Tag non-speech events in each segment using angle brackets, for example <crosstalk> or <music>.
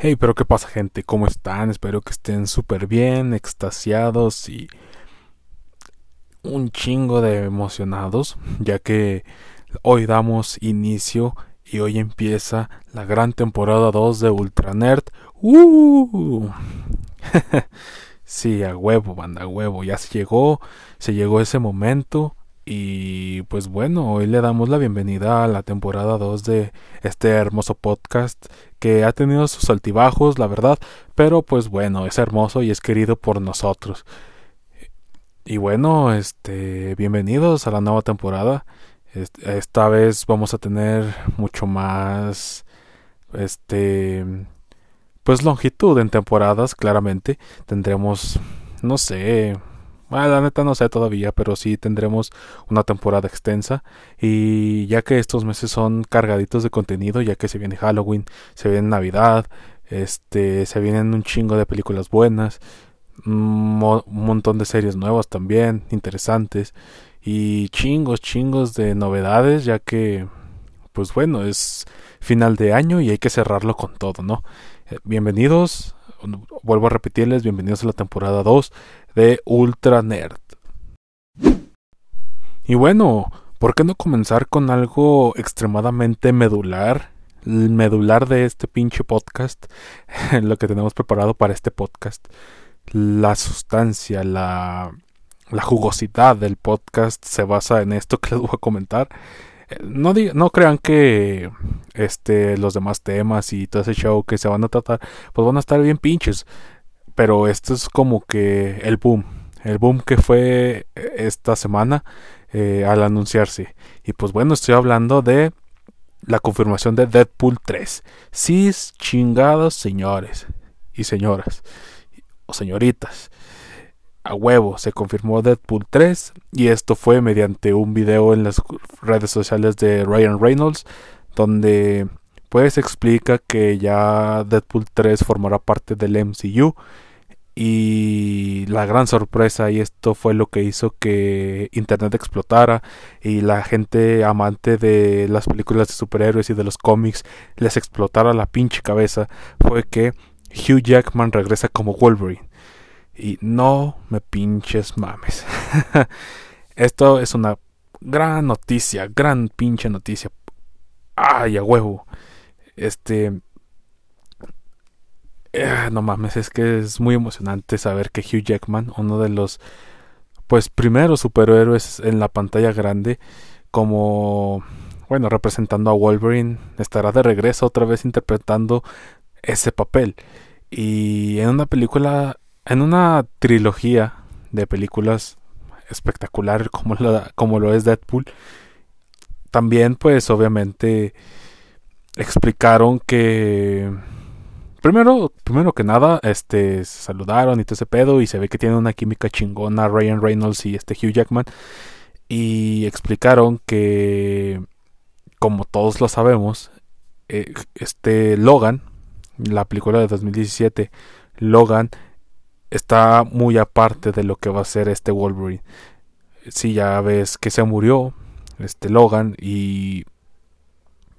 Hey, pero ¿qué pasa gente? ¿Cómo están? Espero que estén súper bien, extasiados y un chingo de emocionados, ya que hoy damos inicio y hoy empieza la gran temporada 2 de Ultra Nerd. ¡Uh! <laughs> sí, a huevo, banda, a huevo. Ya se llegó, se llegó ese momento y pues bueno, hoy le damos la bienvenida a la temporada 2 de este hermoso podcast que ha tenido sus altibajos, la verdad, pero pues bueno, es hermoso y es querido por nosotros. Y bueno, este, bienvenidos a la nueva temporada. Esta vez vamos a tener mucho más, este, pues longitud en temporadas, claramente. Tendremos, no sé, bueno, la neta no sé todavía, pero sí tendremos una temporada extensa. Y ya que estos meses son cargaditos de contenido, ya que se viene Halloween, se viene Navidad, este, se vienen un chingo de películas buenas, un montón de series nuevas también, interesantes. Y chingos, chingos de novedades, ya que, pues bueno, es final de año y hay que cerrarlo con todo, ¿no? Eh, bienvenidos, vuelvo a repetirles, bienvenidos a la temporada 2 de Ultra Nerd. Y bueno, ¿por qué no comenzar con algo extremadamente medular? El medular de este pinche podcast, <laughs> lo que tenemos preparado para este podcast. La sustancia, la, la jugosidad del podcast se basa en esto que les voy a comentar. Eh, no, no crean que este, los demás temas y todo ese show que se van a tratar, pues van a estar bien pinches pero esto es como que el boom, el boom que fue eh, esta semana eh, al anunciarse. Y pues bueno, estoy hablando de la confirmación de Deadpool 3. Sí, chingados señores y señoras o señoritas. A huevo, se confirmó Deadpool 3 y esto fue mediante un video en las redes sociales de Ryan Reynolds donde pues explica que ya Deadpool 3 formará parte del MCU y la gran sorpresa y esto fue lo que hizo que internet explotara y la gente amante de las películas de superhéroes y de los cómics les explotara la pinche cabeza fue que Hugh Jackman regresa como Wolverine. Y no me pinches mames. <laughs> Esto es una gran noticia gran pinche noticia. Ay a huevo. Este eh, no mames, es que es muy emocionante saber que Hugh Jackman, uno de los pues primeros superhéroes en la pantalla grande, como bueno, representando a Wolverine, estará de regreso otra vez interpretando ese papel. Y en una película, en una trilogía de películas espectacular como, como lo es Deadpool, también pues obviamente explicaron que Primero, primero que nada, este, se saludaron y todo ese pedo y se ve que tiene una química chingona Ryan Reynolds y este Hugh Jackman y explicaron que, como todos lo sabemos, eh, este Logan, la película de 2017, Logan está muy aparte de lo que va a ser este Wolverine. Si ya ves que se murió este Logan y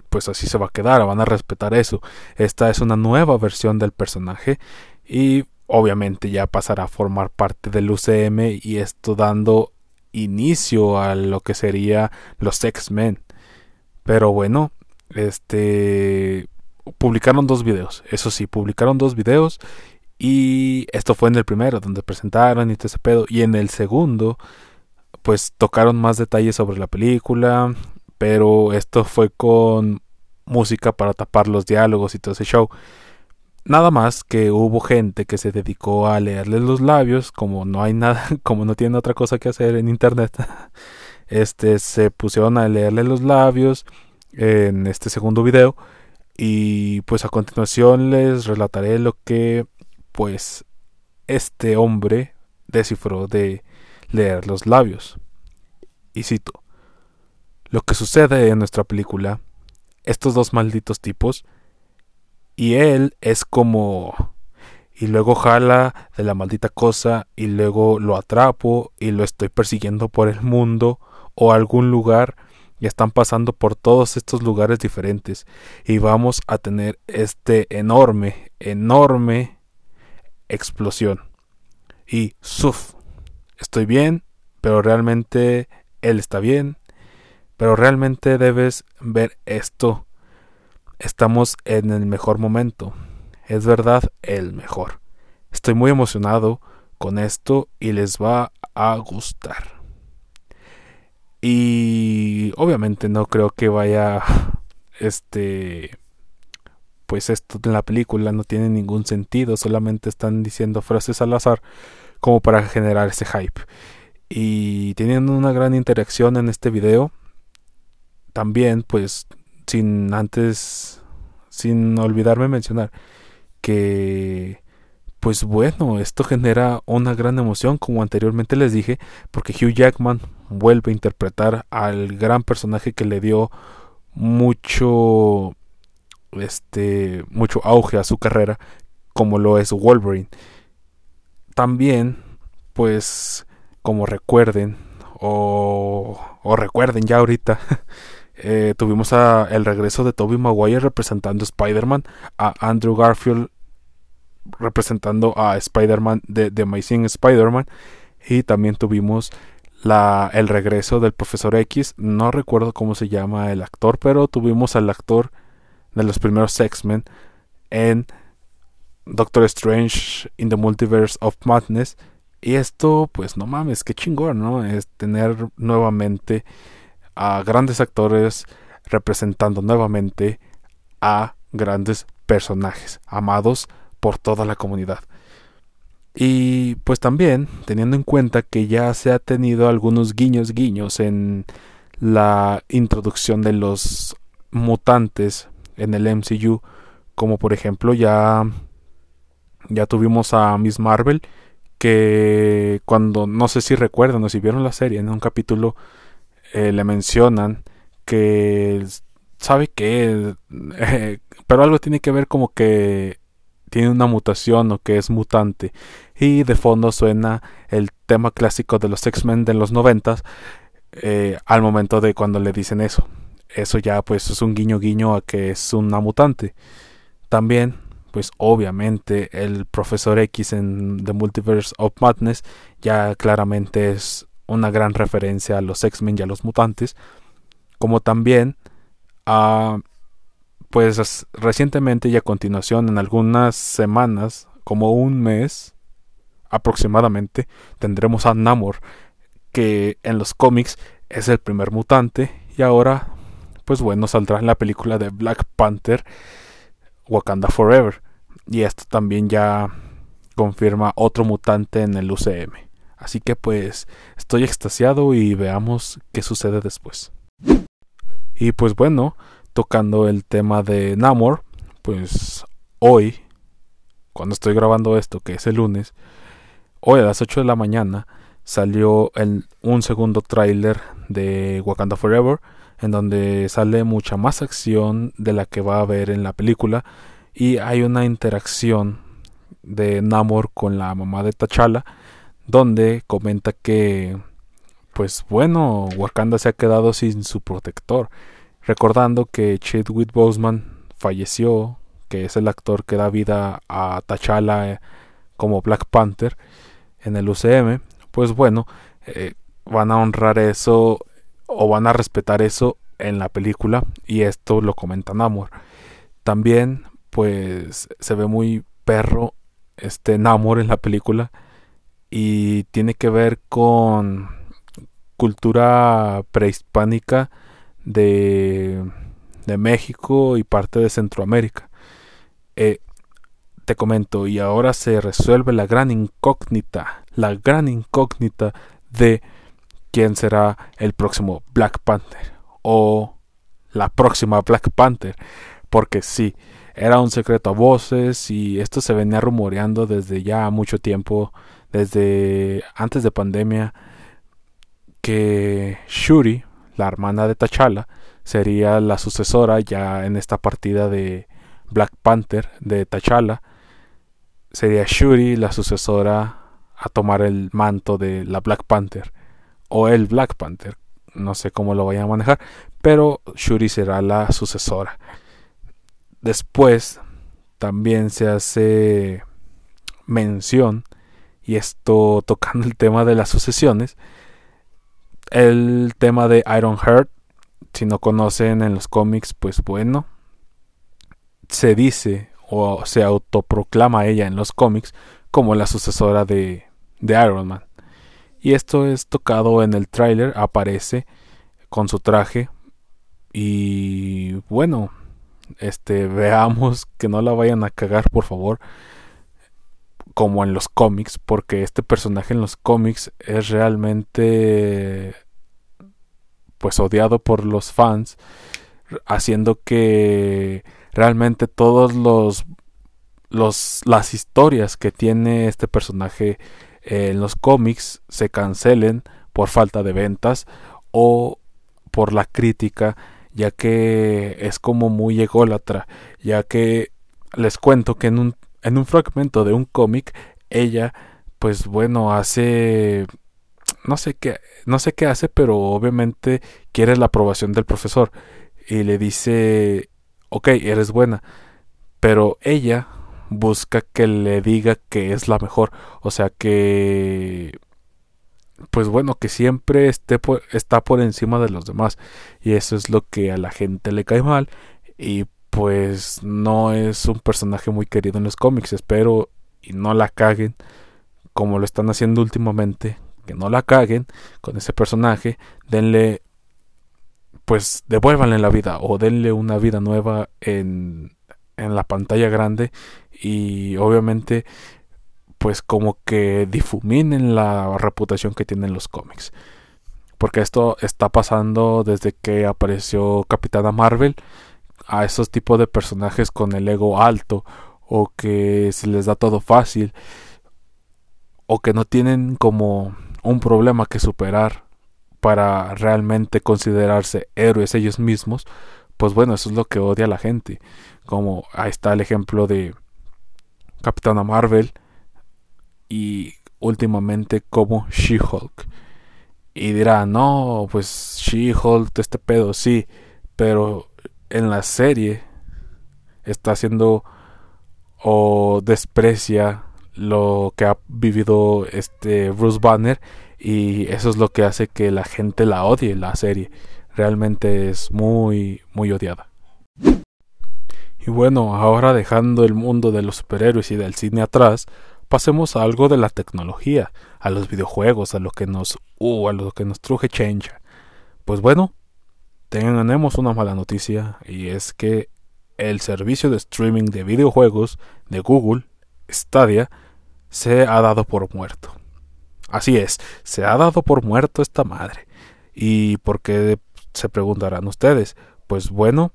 pues así se va a quedar, van a respetar eso. Esta es una nueva versión del personaje y obviamente ya pasará a formar parte del UCM y esto dando inicio a lo que sería los X-Men. Pero bueno, este publicaron dos videos, eso sí, publicaron dos videos y esto fue en el primero donde presentaron y todo ese pedo y en el segundo pues tocaron más detalles sobre la película, pero esto fue con música para tapar los diálogos y todo ese show. Nada más que hubo gente que se dedicó a leerles los labios, como no hay nada, <laughs> como no tienen otra cosa que hacer en internet. <laughs> Este se pusieron a leerle los labios en este segundo video y pues a continuación les relataré lo que pues este hombre descifró de leer los labios. Y cito: Lo que sucede en nuestra película estos dos malditos tipos. Y él es como... Y luego jala de la maldita cosa y luego lo atrapo y lo estoy persiguiendo por el mundo o algún lugar y están pasando por todos estos lugares diferentes y vamos a tener este enorme, enorme explosión. Y suf, estoy bien, pero realmente él está bien, pero realmente debes ver esto. Estamos en el mejor momento. Es verdad, el mejor. Estoy muy emocionado con esto y les va a gustar. Y obviamente no creo que vaya <laughs> este pues esto en la película no tiene ningún sentido, solamente están diciendo frases al azar como para generar ese hype. Y teniendo una gran interacción en este video, también pues sin antes sin olvidarme mencionar que pues bueno, esto genera una gran emoción, como anteriormente les dije, porque Hugh Jackman vuelve a interpretar al gran personaje que le dio mucho este mucho auge a su carrera como lo es Wolverine. También, pues como recuerden o, o recuerden ya ahorita <laughs> eh, tuvimos el regreso de Tobey Maguire representando Spider-Man, a Andrew Garfield representando a Spider-Man de, de Amazing Spider-Man. Y también tuvimos el regreso del Profesor X. No recuerdo cómo se llama el actor, pero tuvimos al actor de los primeros X-Men en Doctor Strange in the Multiverse of Madness. Y esto, pues no mames, qué chingón, ¿no? Es tener nuevamente a grandes actores representando nuevamente a grandes personajes amados por toda la comunidad. Y pues también teniendo en cuenta que ya se ha tenido algunos guiños guiños en la introducción de los mutantes en el MCU, como por ejemplo ya ya tuvimos a Miss Marvel que cuando no sé si recuerdan o si vieron la serie en un capítulo eh, le mencionan que sabe que <laughs> pero algo tiene que ver como que tiene una mutación o que es mutante. Y de fondo suena el tema clásico de los X-Men de los noventas eh, al momento de cuando le dicen eso. Eso ya pues es un guiño guiño a que es una mutante. También pues obviamente el profesor X en The Multiverse of Madness ya claramente es una gran referencia a los X-Men y a los mutantes. Como también a pues recientemente y a continuación, en algunas semanas, como un mes aproximadamente, tendremos a Namor, que en los cómics es el primer mutante y ahora, pues bueno, saldrá en la película de Black Panther, Wakanda Forever. Y esto también ya confirma otro mutante en el UCM. Así que pues estoy extasiado y veamos qué sucede después. Y pues bueno, tocando el tema de Namor, pues hoy, cuando estoy grabando esto, que es el lunes, hoy a las 8 de la mañana salió el, un segundo tráiler de Wakanda Forever, en donde sale mucha más acción de la que va a haber en la película y hay una interacción de Namor con la mamá de T'Challa, donde comenta que pues bueno, Wakanda se ha quedado sin su protector recordando que Chadwick Boseman falleció, que es el actor que da vida a T'Challa eh, como Black Panther en el UCM, pues bueno, eh, van a honrar eso o van a respetar eso en la película y esto lo comenta Namor. También pues se ve muy perro este Namor en la película y tiene que ver con cultura prehispánica de, de México y parte de Centroamérica. Eh, te comento, y ahora se resuelve la gran incógnita, la gran incógnita de quién será el próximo Black Panther o la próxima Black Panther, porque sí, era un secreto a voces y esto se venía rumoreando desde ya mucho tiempo, desde antes de pandemia, que Shuri, la hermana de T'Challa, sería la sucesora ya en esta partida de Black Panther de T'Challa. Sería Shuri la sucesora a tomar el manto de la Black Panther o el Black Panther, no sé cómo lo vayan a manejar, pero Shuri será la sucesora. Después también se hace mención, y esto tocando el tema de las sucesiones, el tema de Iron Heart, si no conocen en los cómics, pues bueno, se dice o se autoproclama ella en los cómics como la sucesora de, de Iron Man. Y esto es tocado en el tráiler, aparece con su traje y bueno, este veamos que no la vayan a cagar, por favor, como en los cómics, porque este personaje en los cómics es realmente pues odiado por los fans, haciendo que realmente todos los, los las historias que tiene este personaje en los cómics se cancelen por falta de ventas o por la crítica ya que es como muy ególatra ya que les cuento que en un, en un fragmento de un cómic ella pues bueno hace no sé qué no sé qué hace pero obviamente quiere la aprobación del profesor y le dice ok eres buena pero ella busca que le diga que es la mejor. O sea que pues bueno, que siempre esté está por encima de los demás. Y eso es lo que a la gente le cae mal. Y pues no es un personaje muy querido en los cómics. Espero y no la caguen como lo están haciendo últimamente. Que no la caguen con ese personaje. Denle, pues devuélvanle la vida o denle una vida nueva en, en la pantalla grande y obviamente pues como que difuminen la reputación que tienen los cómics. Porque esto está pasando desde que apareció Capitana Marvel a esos tipos de personajes con el ego alto o que se les da todo fácil o que no tienen como un problema que superar para realmente considerarse héroes ellos mismos, pues bueno, eso es lo que odia la gente. Como ahí está el ejemplo de Capitana Marvel y últimamente como She-Hulk. Y dirá, no, pues She-Hulk, este pedo, sí, pero en la serie está haciendo o desprecia lo que ha vivido este Bruce Banner y eso es lo que hace que la gente la odie la serie. Realmente es muy muy odiada. Y bueno, ahora dejando el mundo de los superhéroes y del cine atrás, pasemos a algo de la tecnología, a los videojuegos, a lo que nos, uh, a lo que nos truje Chencha. Pues bueno, tenemos una mala noticia y es que el servicio de streaming de videojuegos de Google, Stadia, se ha dado por muerto. Así es, se ha dado por muerto esta madre. ¿Y por qué se preguntarán ustedes? Pues bueno,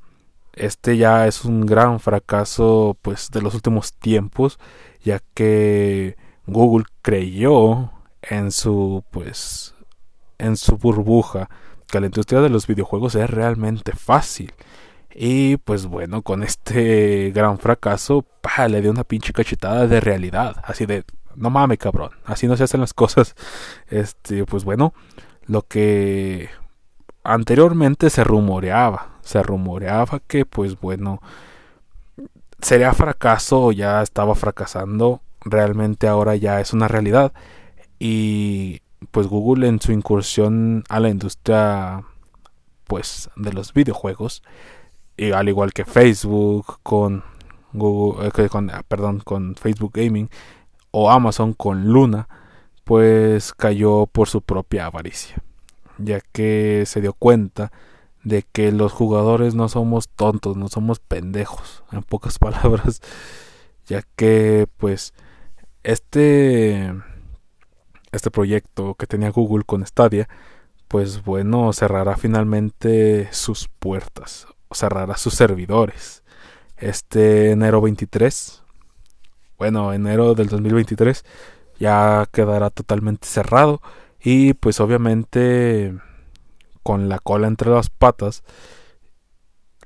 este ya es un gran fracaso pues de los últimos tiempos ya que Google creyó en su pues en su burbuja que la industria de los videojuegos es realmente fácil. Y pues bueno con este <laughs> gran fracaso le dio una pinche cachetada de realidad. Así de no mames cabrón así no se hacen las cosas <laughs> este pues bueno lo que anteriormente se rumoreaba, se rumoreaba que pues bueno, sería fracaso o ya estaba fracasando, realmente ahora ya es una realidad. Y pues Google en su incursión a la industria pues de los videojuegos y al igual que Facebook con Google eh, con, ah, perdón con Facebook Gaming o Amazon con Luna pues cayó por su propia avaricia ya que se dio cuenta de que los jugadores no somos tontos, no somos pendejos, en pocas <laughs> palabras, ya que pues este este proyecto que tenía Google con Stadia, pues bueno, cerrará finalmente sus puertas, cerrará sus servidores. Este enero 23, bueno, enero del 2023 ya quedará totalmente cerrado y pues obviamente con la cola entre las patas,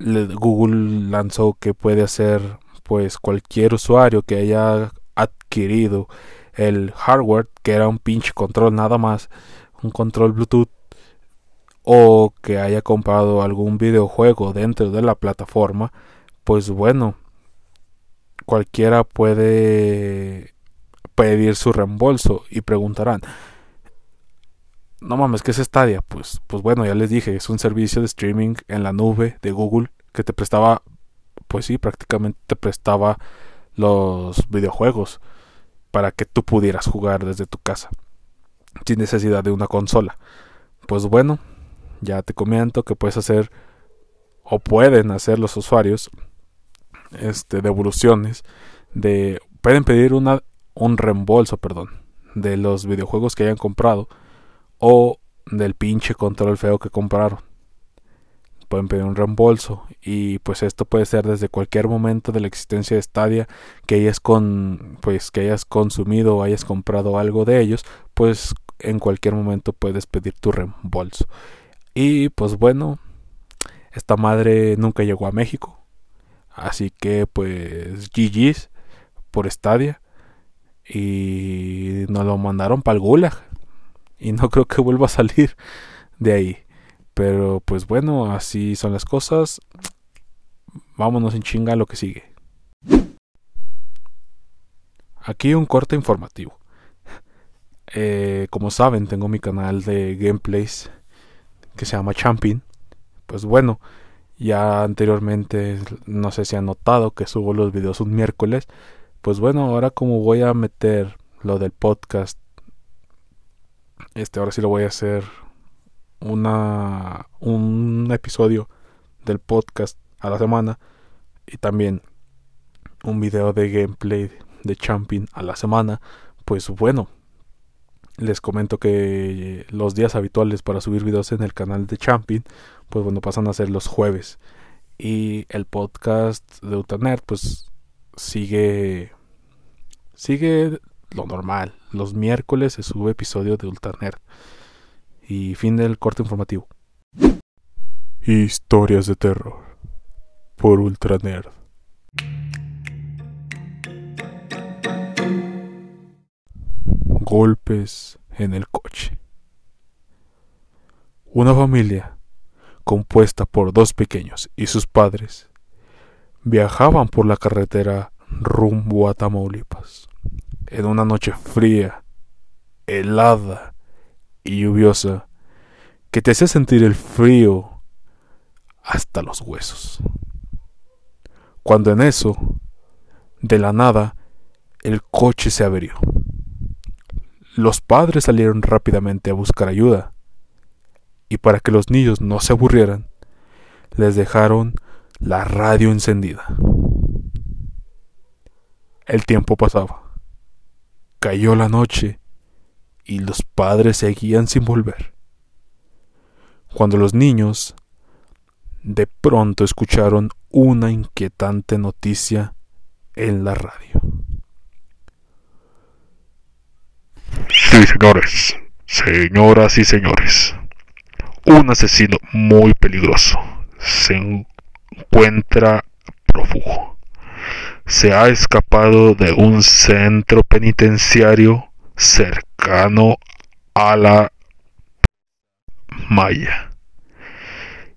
Google lanzó que puede hacer pues cualquier usuario que haya adquirido el hardware, que era un pinche control nada más, un control Bluetooth o que haya comprado algún videojuego dentro de la plataforma, pues bueno, cualquiera puede pedir su reembolso y preguntarán, no mames, ¿qué es Stadia? Pues, pues bueno, ya les dije, es un servicio de streaming en la nube de Google que te prestaba, pues sí, prácticamente te prestaba los videojuegos para que tú pudieras jugar desde tu casa sin necesidad de una consola. Pues bueno, ya te comento que puedes hacer o pueden hacer los usuarios este devoluciones de pueden pedir una un reembolso, perdón, de los videojuegos que hayan comprado o del pinche control feo que compraron. Pueden pedir un reembolso y pues esto puede ser desde cualquier momento de la existencia de Stadia que hayas con pues que hayas consumido o hayas comprado algo de ellos, pues en cualquier momento puedes pedir tu reembolso. Y pues bueno, esta madre nunca llegó a México. Así que pues GG's por Stadia. Y nos lo mandaron para el Gulag. Y no creo que vuelva a salir de ahí. Pero pues bueno, así son las cosas. Vámonos en chinga a lo que sigue. Aquí un corte informativo. Eh, como saben, tengo mi canal de gameplays que se llama Champion. Pues bueno, ya anteriormente no sé si han notado que subo los videos un miércoles. Pues bueno, ahora como voy a meter lo del podcast, este ahora sí lo voy a hacer una un episodio del podcast a la semana y también un video de gameplay de Champion a la semana. Pues bueno, les comento que los días habituales para subir videos en el canal de Champion, pues bueno, pasan a ser los jueves. Y el podcast de Utaner, pues sigue. Sigue lo normal. Los miércoles se sube episodio de Ultraner. Y fin del corte informativo. Historias de terror. Por Ultranerd. golpes en el coche. Una familia, compuesta por dos pequeños y sus padres, viajaban por la carretera rumbo a Tamaulipas. En una noche fría, helada y lluviosa, que te hacía sentir el frío hasta los huesos. Cuando en eso, de la nada, el coche se abrió. Los padres salieron rápidamente a buscar ayuda, y para que los niños no se aburrieran, les dejaron la radio encendida. El tiempo pasaba. Cayó la noche y los padres seguían sin volver. Cuando los niños de pronto escucharon una inquietante noticia en la radio. Sí, señores, señoras y señores, un asesino muy peligroso se encuentra prófugo. Se ha escapado de un centro penitenciario cercano a la Maya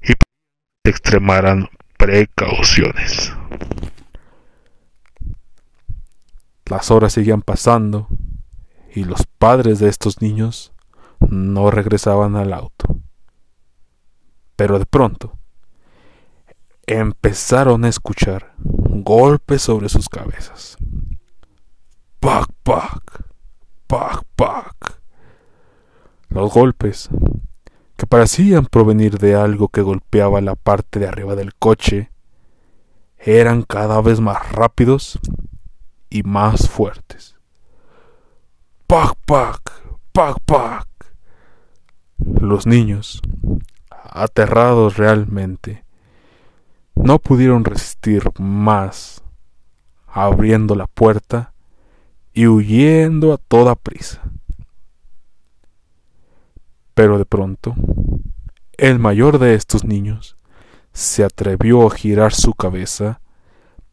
y se extremaran precauciones. Las horas seguían pasando y los padres de estos niños no regresaban al auto. Pero de pronto empezaron a escuchar golpes sobre sus cabezas. Pac, pac, pac, pac. Los golpes, que parecían provenir de algo que golpeaba la parte de arriba del coche, eran cada vez más rápidos y más fuertes. ¡Pac, pac! ¡Pac, pac! Los niños, aterrados realmente, no pudieron resistir más, abriendo la puerta y huyendo a toda prisa. Pero de pronto, el mayor de estos niños se atrevió a girar su cabeza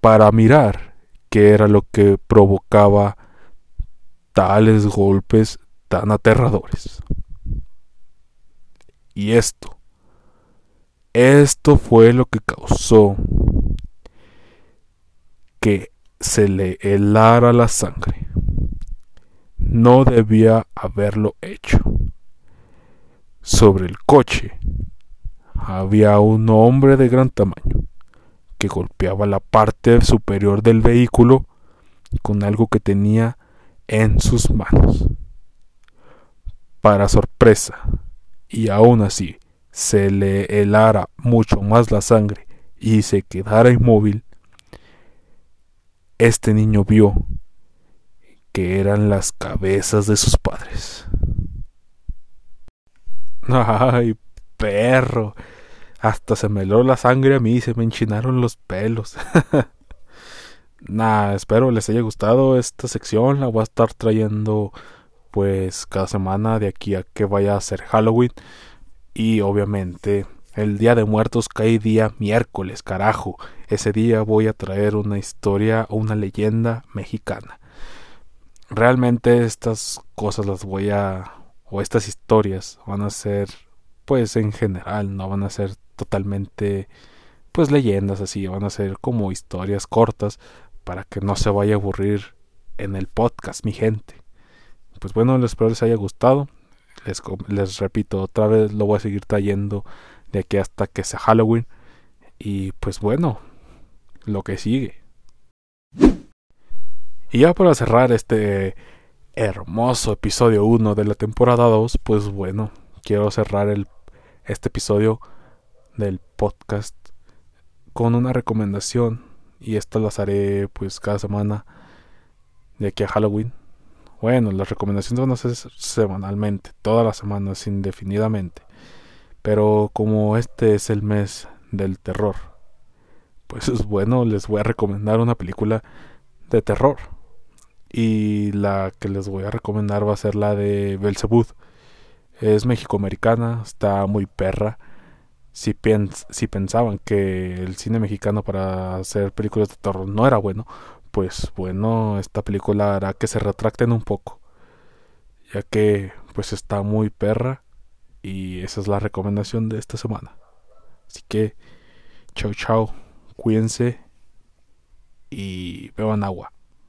para mirar qué era lo que provocaba tales golpes tan aterradores. Y esto Esto fue lo que causó que se le helara la sangre. No debía haberlo hecho. Sobre el coche había un hombre de gran tamaño que golpeaba la parte superior del vehículo con algo que tenía en sus manos. Para sorpresa, y aún así se le helara mucho más la sangre y se quedara inmóvil, este niño vio que eran las cabezas de sus padres. <laughs> ¡Ay, perro! Hasta se me heló la sangre a mí se me enchinaron los pelos. <laughs> Nah, espero les haya gustado esta sección. La voy a estar trayendo pues cada semana de aquí a que vaya a ser Halloween. Y obviamente el Día de Muertos cae día miércoles, carajo. Ese día voy a traer una historia o una leyenda mexicana. Realmente estas cosas las voy a... o estas historias van a ser pues en general, no van a ser totalmente pues leyendas así, van a ser como historias cortas para que no se vaya a aburrir en el podcast, mi gente. Pues bueno, espero les haya gustado. Les, les repito, otra vez lo voy a seguir trayendo de aquí hasta que sea Halloween. Y pues bueno, lo que sigue. Y ya para cerrar este hermoso episodio 1 de la temporada 2, pues bueno, quiero cerrar el, este episodio del podcast con una recomendación y estas las haré pues cada semana de aquí a Halloween. Bueno, las recomendaciones van a ser semanalmente, todas las semanas, indefinidamente. Pero como este es el mes del terror, pues es bueno, les voy a recomendar una película de terror. Y la que les voy a recomendar va a ser la de Belzebud. Es mexicoamericana, está muy perra si, si pensaban que el cine mexicano para hacer películas de terror no era bueno, pues bueno, esta película hará que se retracten un poco, ya que pues está muy perra y esa es la recomendación de esta semana. Así que, chao chao, cuídense y beban agua.